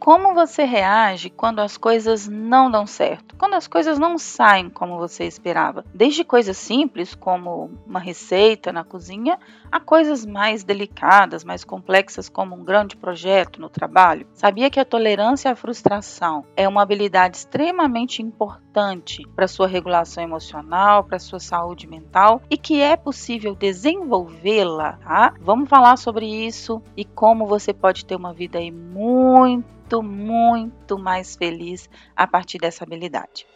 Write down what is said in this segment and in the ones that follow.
Como você reage quando as coisas não dão certo? Quando as coisas não saem como você esperava? Desde coisas simples, como uma receita na cozinha, a coisas mais delicadas, mais complexas, como um grande projeto no trabalho. Sabia que a tolerância à frustração é uma habilidade extremamente importante para sua regulação emocional, para sua saúde mental e que é possível desenvolvê-la, tá? Vamos falar sobre isso e como você pode ter uma vida aí muito, muito mais feliz a partir dessa habilidade.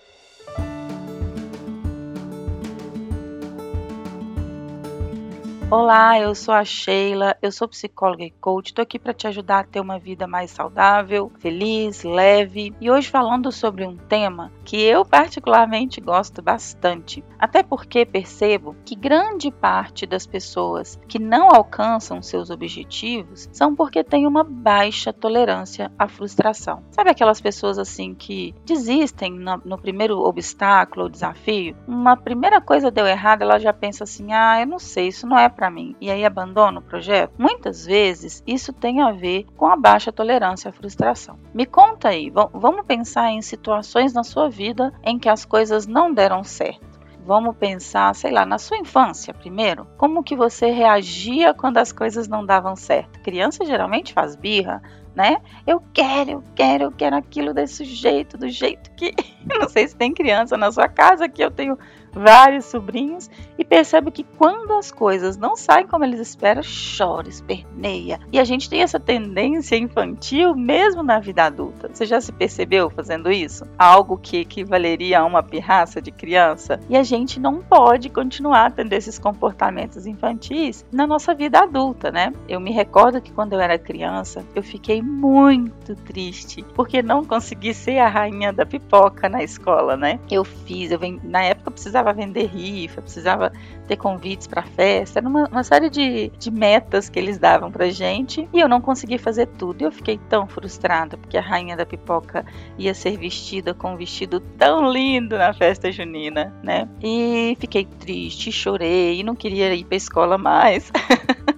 Olá, eu sou a Sheila, eu sou psicóloga e coach. Estou aqui para te ajudar a ter uma vida mais saudável, feliz, leve e hoje falando sobre um tema que eu particularmente gosto bastante. Até porque percebo que grande parte das pessoas que não alcançam seus objetivos são porque têm uma baixa tolerância à frustração. Sabe aquelas pessoas assim que desistem no, no primeiro obstáculo ou desafio? Uma primeira coisa deu errado, ela já pensa assim: ah, eu não sei, isso não é para para mim e aí abandona o projeto? Muitas vezes isso tem a ver com a baixa tolerância à frustração. Me conta aí, vamos pensar em situações na sua vida em que as coisas não deram certo. Vamos pensar, sei lá, na sua infância primeiro. Como que você reagia quando as coisas não davam certo? Criança geralmente faz birra, né? Eu quero, eu quero, eu quero aquilo desse jeito, do jeito que. Não sei se tem criança na sua casa, que eu tenho vários sobrinhos e percebe que quando as coisas não saem como eles esperam, chora, esperneia. E a gente tem essa tendência infantil mesmo na vida adulta. Você já se percebeu fazendo isso? Algo que equivaleria a uma pirraça de criança? E a gente não pode continuar tendo esses comportamentos infantis na nossa vida adulta, né? Eu me recordo que quando eu era criança, eu fiquei muito triste porque não consegui ser a rainha da pipoca na escola, né? Eu fiz, eu vem, na época eu precisava precisava vender rifa, precisava ter convites para festa, era uma, uma série de, de metas que eles davam pra gente e eu não consegui fazer tudo. Eu fiquei tão frustrada porque a rainha da pipoca ia ser vestida com um vestido tão lindo na festa junina, né? E fiquei triste, chorei não queria ir pra escola mais.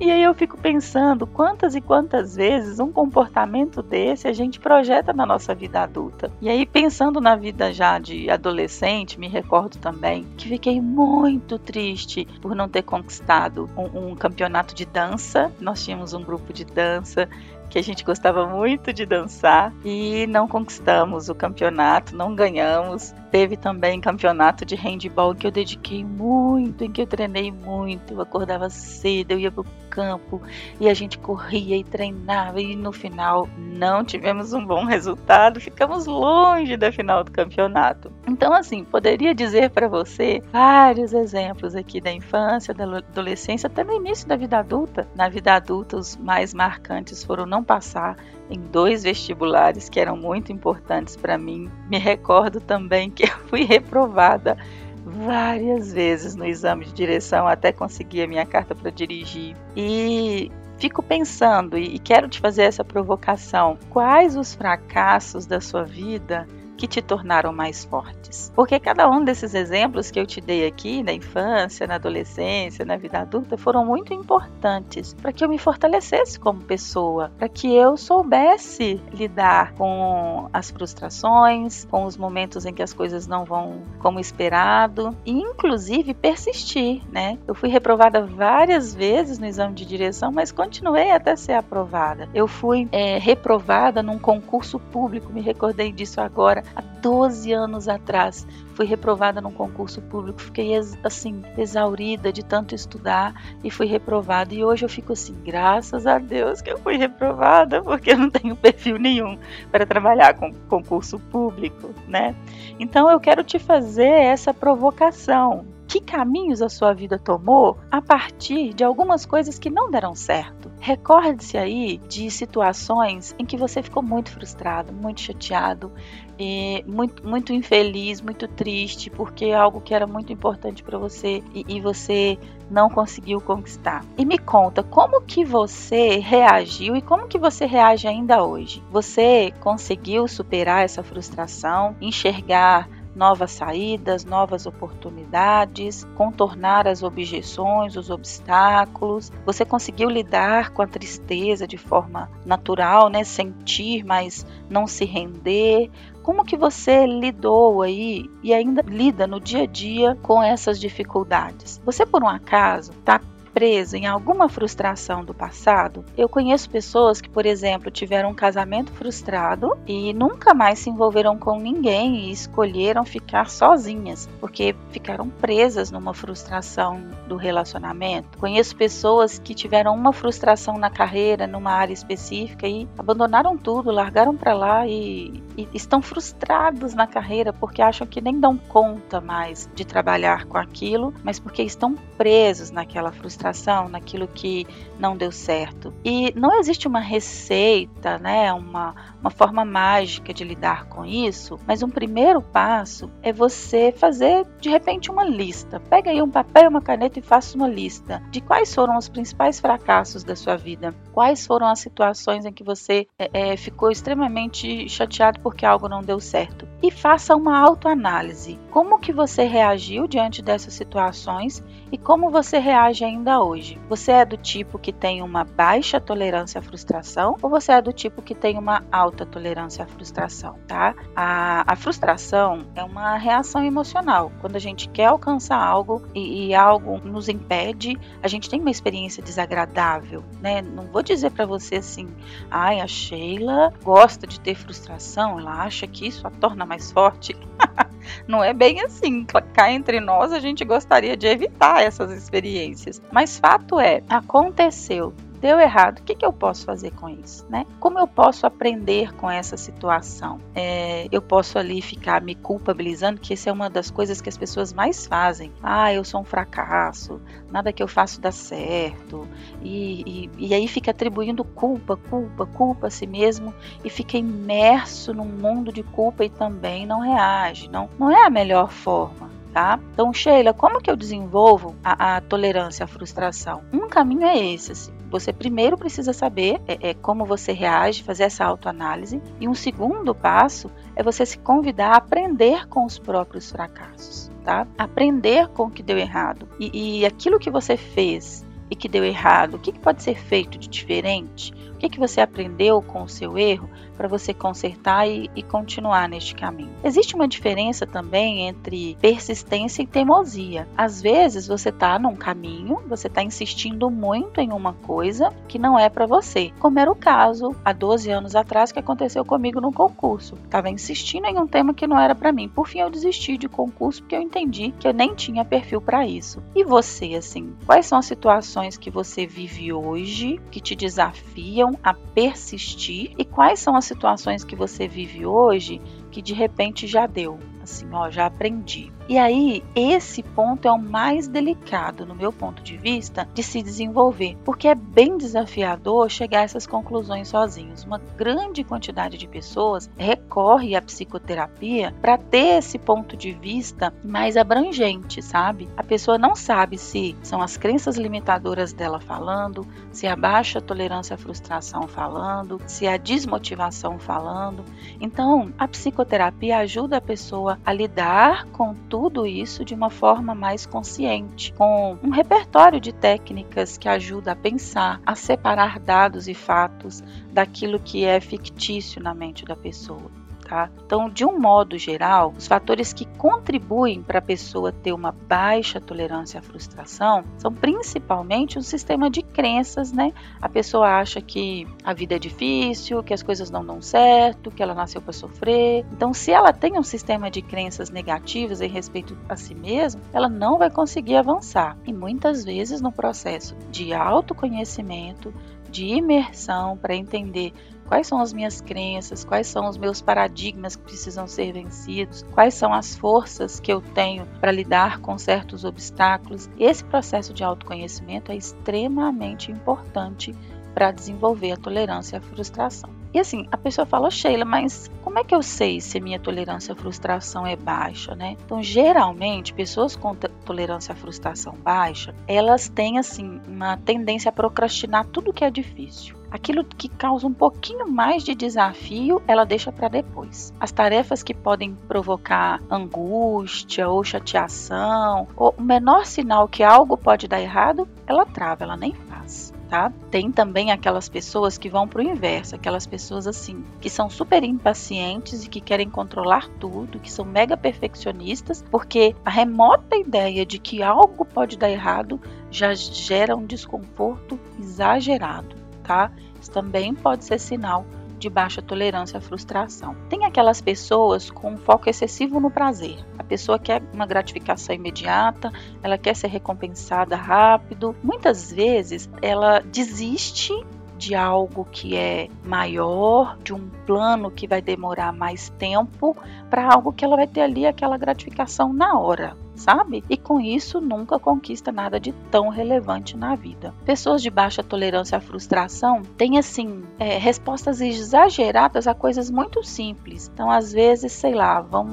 E aí eu fico pensando quantas e quantas vezes um comportamento desse a gente projeta na nossa vida adulta. E aí pensando na vida já de adolescente, me recordo também que fiquei muito triste por não ter conquistado um, um campeonato de dança. Nós tínhamos um grupo de dança que a gente gostava muito de dançar e não conquistamos o campeonato, não ganhamos. Teve também campeonato de handball que eu dediquei muito, em que eu treinei muito. Eu acordava cedo, eu ia pro campo e a gente corria e treinava e no final não tivemos um bom resultado, ficamos longe da final do campeonato. Então assim, poderia dizer para você vários exemplos aqui da infância, da adolescência, até no início da vida adulta. Na vida adulta os mais marcantes foram não passar em dois vestibulares que eram muito importantes para mim. Me recordo também que eu fui reprovada várias vezes no exame de direção até conseguir a minha carta para dirigir. E fico pensando e quero te fazer essa provocação: quais os fracassos da sua vida que te tornaram mais fortes. Porque cada um desses exemplos que eu te dei aqui, na infância, na adolescência, na vida adulta, foram muito importantes para que eu me fortalecesse como pessoa, para que eu soubesse lidar com as frustrações, com os momentos em que as coisas não vão como esperado e inclusive persistir, né? Eu fui reprovada várias vezes no exame de direção, mas continuei até ser aprovada. Eu fui é, reprovada num concurso público, me recordei disso agora, há 12 anos atrás. Fui reprovada num concurso público, fiquei assim, exaurida de tanto estudar e fui reprovada. E hoje eu fico assim, graças a Deus que eu fui reprovada, porque eu não tenho perfil nenhum para trabalhar com concurso público, né? Então eu quero te fazer essa provocação que caminhos a sua vida tomou a partir de algumas coisas que não deram certo. Recorde-se aí de situações em que você ficou muito frustrado, muito chateado, e muito, muito infeliz, muito triste, porque é algo que era muito importante para você e, e você não conseguiu conquistar. E me conta como que você reagiu e como que você reage ainda hoje. Você conseguiu superar essa frustração, enxergar novas saídas, novas oportunidades, contornar as objeções, os obstáculos. Você conseguiu lidar com a tristeza de forma natural, né? Sentir, mas não se render. Como que você lidou aí e ainda lida no dia a dia com essas dificuldades? Você por um acaso está preso em alguma frustração do passado, eu conheço pessoas que, por exemplo, tiveram um casamento frustrado e nunca mais se envolveram com ninguém e escolheram ficar sozinhas, porque ficaram presas numa frustração do relacionamento. Conheço pessoas que tiveram uma frustração na carreira, numa área específica e abandonaram tudo, largaram para lá e, estão frustrados na carreira porque acham que nem dão conta mais de trabalhar com aquilo, mas porque estão presos naquela frustração naquilo que não deu certo. E não existe uma receita, né, uma, uma forma mágica de lidar com isso, mas um primeiro passo é você fazer de repente uma lista. Pega aí um papel uma caneta e faça uma lista de quais foram os principais fracassos da sua vida, quais foram as situações em que você é, ficou extremamente chateado porque algo não deu certo. E faça uma autoanálise. Como que você reagiu diante dessas situações e como você reage ainda hoje? Você é do tipo que tem uma baixa tolerância à frustração ou você é do tipo que tem uma alta tolerância à frustração, tá? A, a frustração é uma reação emocional. Quando a gente quer alcançar algo e, e algo nos impede, a gente tem uma experiência desagradável, né? Não vou dizer para você assim, ai, a Sheila gosta de ter frustração, ela acha que isso a torna mais forte. Não é bem assim. Cá entre nós, a gente gostaria de evitar essas experiências. Mas fato é, aconteceu deu errado, o que, que eu posso fazer com isso, né? Como eu posso aprender com essa situação? É, eu posso ali ficar me culpabilizando, que essa é uma das coisas que as pessoas mais fazem. Ah, eu sou um fracasso, nada que eu faço dá certo, e, e, e aí fica atribuindo culpa, culpa, culpa a si mesmo e fica imerso num mundo de culpa e também não reage. Não, não é a melhor forma tá? Então, Sheila, como que eu desenvolvo a, a tolerância à frustração? Um caminho é esse, assim. Você primeiro precisa saber é, é, como você reage, fazer essa autoanálise. E um segundo passo é você se convidar a aprender com os próprios fracassos, tá? Aprender com o que deu errado. E, e aquilo que você fez e que deu errado, o que, que pode ser feito de diferente? O que, que você aprendeu com o seu erro para você consertar e, e, continuar neste caminho. Existe uma diferença também entre persistência e teimosia. Às vezes você está num caminho, você está insistindo muito em uma coisa que não é para você, como era o caso há 12 anos atrás que aconteceu comigo no concurso. Estava insistindo em um tema que não era para mim. Por fim, eu desisti de concurso porque eu entendi que eu nem tinha perfil para isso. E você, assim, quais são as situações que você vive hoje que te desafiam a persistir? E quais são as situações que você vive hoje que de repente já deu, assim, ó, já aprendi. E aí, esse ponto é o mais delicado, no meu ponto de vista, de se desenvolver, porque é bem desafiador chegar a essas conclusões sozinhos. Uma grande quantidade de pessoas recorre à psicoterapia para ter esse ponto de vista mais abrangente, sabe? A pessoa não sabe se são as crenças limitadoras dela falando, se a baixa tolerância à frustração falando, se a desmotivação falando. Então, a psicoterapia ajuda a pessoa a lidar com tudo isso de uma forma mais consciente, com um repertório de técnicas que ajuda a pensar, a separar dados e fatos daquilo que é fictício na mente da pessoa. Tá? Então, de um modo geral, os fatores que contribuem para a pessoa ter uma baixa tolerância à frustração são principalmente o sistema de crenças, né? A pessoa acha que a vida é difícil, que as coisas não dão certo, que ela nasceu para sofrer. Então, se ela tem um sistema de crenças negativas em respeito a si mesma, ela não vai conseguir avançar. E muitas vezes no processo de autoconhecimento, de imersão para entender Quais são as minhas crenças? Quais são os meus paradigmas que precisam ser vencidos? Quais são as forças que eu tenho para lidar com certos obstáculos? Esse processo de autoconhecimento é extremamente importante para desenvolver a tolerância à frustração. E assim, a pessoa fala, Sheila, mas como é que eu sei se minha tolerância à frustração é baixa, né? Então, geralmente, pessoas com tolerância à frustração baixa, elas têm assim uma tendência a procrastinar tudo que é difícil. Aquilo que causa um pouquinho mais de desafio, ela deixa para depois. As tarefas que podem provocar angústia ou chateação, ou o menor sinal que algo pode dar errado, ela trava, ela nem faz tá? Tem também aquelas pessoas que vão para o inverso, aquelas pessoas assim, que são super impacientes e que querem controlar tudo, que são mega perfeccionistas, porque a remota ideia de que algo pode dar errado já gera um desconforto exagerado, tá? Isso também pode ser sinal de baixa tolerância à frustração. Tem aquelas pessoas com foco excessivo no prazer. Pessoa quer uma gratificação imediata, ela quer ser recompensada rápido. Muitas vezes ela desiste de algo que é maior, de um plano que vai demorar mais tempo, para algo que ela vai ter ali aquela gratificação na hora sabe? E com isso nunca conquista nada de tão relevante na vida. Pessoas de baixa tolerância à frustração têm, assim, é, respostas exageradas a coisas muito simples. Então, às vezes, sei lá, vão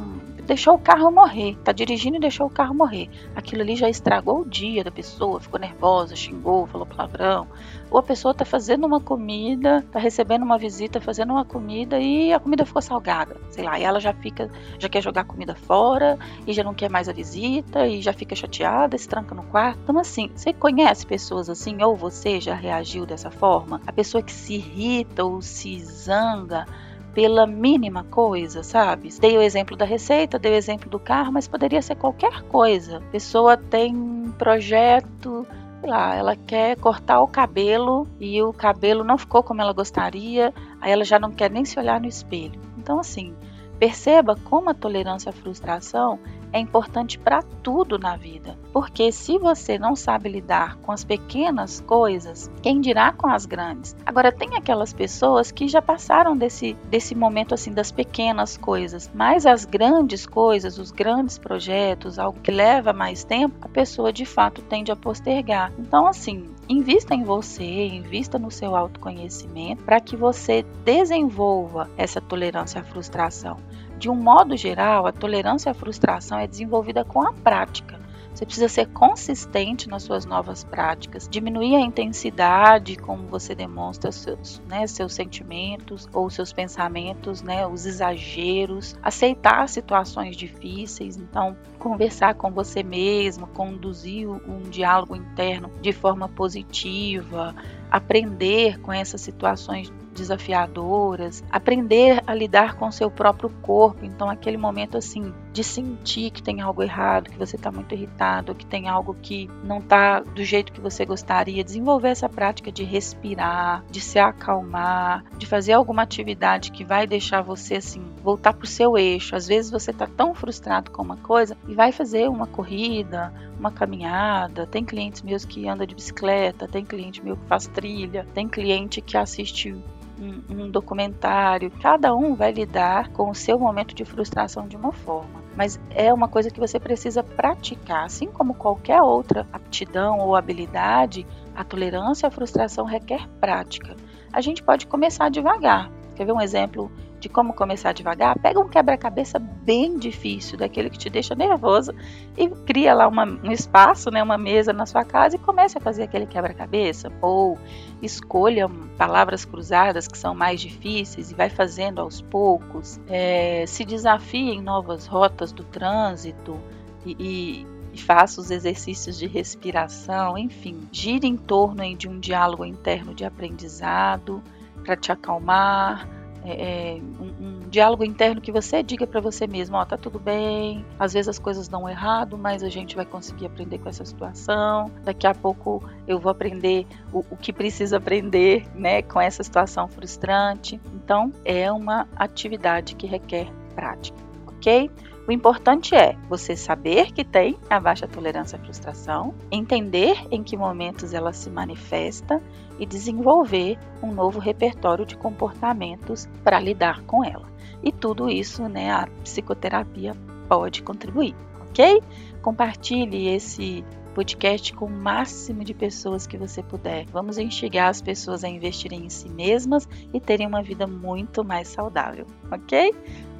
deixou o carro morrer, tá dirigindo e deixou o carro morrer. Aquilo ali já estragou o dia da pessoa, ficou nervosa, xingou, falou palavrão. Ou a pessoa tá fazendo uma comida, tá recebendo uma visita, fazendo uma comida e a comida ficou salgada, sei lá, e ela já fica, já quer jogar a comida fora e já não quer mais a visita e já fica chateada, se tranca no quarto. Então assim, você conhece pessoas assim ou você já reagiu dessa forma? A pessoa que se irrita ou se zanga pela mínima coisa, sabe? Dei o exemplo da receita, dei o exemplo do carro, mas poderia ser qualquer coisa. A pessoa tem um projeto, sei lá, ela quer cortar o cabelo e o cabelo não ficou como ela gostaria, aí ela já não quer nem se olhar no espelho. Então, assim, perceba como a tolerância à frustração é importante para tudo na vida. Porque se você não sabe lidar com as pequenas coisas, quem dirá com as grandes? Agora tem aquelas pessoas que já passaram desse desse momento assim das pequenas coisas, mas as grandes coisas, os grandes projetos, algo que leva mais tempo, a pessoa de fato tende a postergar. Então assim, invista em você, invista no seu autoconhecimento para que você desenvolva essa tolerância à frustração. De um modo geral, a tolerância à frustração é desenvolvida com a prática. Você precisa ser consistente nas suas novas práticas, diminuir a intensidade como você demonstra seus, né, seus sentimentos ou seus pensamentos, né, os exageros, aceitar situações difíceis, então conversar com você mesmo, conduzir um diálogo interno de forma positiva, aprender com essas situações desafiadoras, aprender a lidar com seu próprio corpo. Então, aquele momento assim de sentir que tem algo errado, que você está muito irritado, que tem algo que não está do jeito que você gostaria, desenvolver essa prática de respirar, de se acalmar, de fazer alguma atividade que vai deixar você assim voltar para o seu eixo. Às vezes você está tão frustrado com uma coisa e vai fazer uma corrida, uma caminhada. Tem clientes meus que andam de bicicleta, tem cliente meu que faz trilha, tem cliente que assiste um, um documentário. Cada um vai lidar com o seu momento de frustração de uma forma mas é uma coisa que você precisa praticar, assim como qualquer outra aptidão ou habilidade, a tolerância à frustração requer prática. A gente pode começar devagar. Quer ver um exemplo de como começar devagar, pega um quebra-cabeça bem difícil, daquele que te deixa nervoso, e cria lá uma, um espaço, né, uma mesa na sua casa e comece a fazer aquele quebra-cabeça. Ou escolha palavras cruzadas que são mais difíceis e vai fazendo aos poucos. É, se desafie em novas rotas do trânsito e, e faça os exercícios de respiração, enfim, gire em torno de um diálogo interno de aprendizado para te acalmar, é, um, um, diálogo interno que você diga para você mesmo, ó, oh, tá tudo bem, às vezes as coisas dão errado, mas a gente vai conseguir aprender com essa situação. Daqui a pouco eu vou aprender o, o que preciso aprender, né, com essa situação frustrante. Então, é uma atividade que requer prática, ok? O importante é você saber que tem a baixa tolerância à frustração, entender em que momentos ela se manifesta e desenvolver um novo repertório de comportamentos para lidar com ela. E tudo isso, né, a psicoterapia pode contribuir, ok? Compartilhe esse podcast com o máximo de pessoas que você puder. Vamos instigar as pessoas a investirem em si mesmas e terem uma vida muito mais saudável, ok?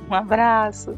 Um abraço!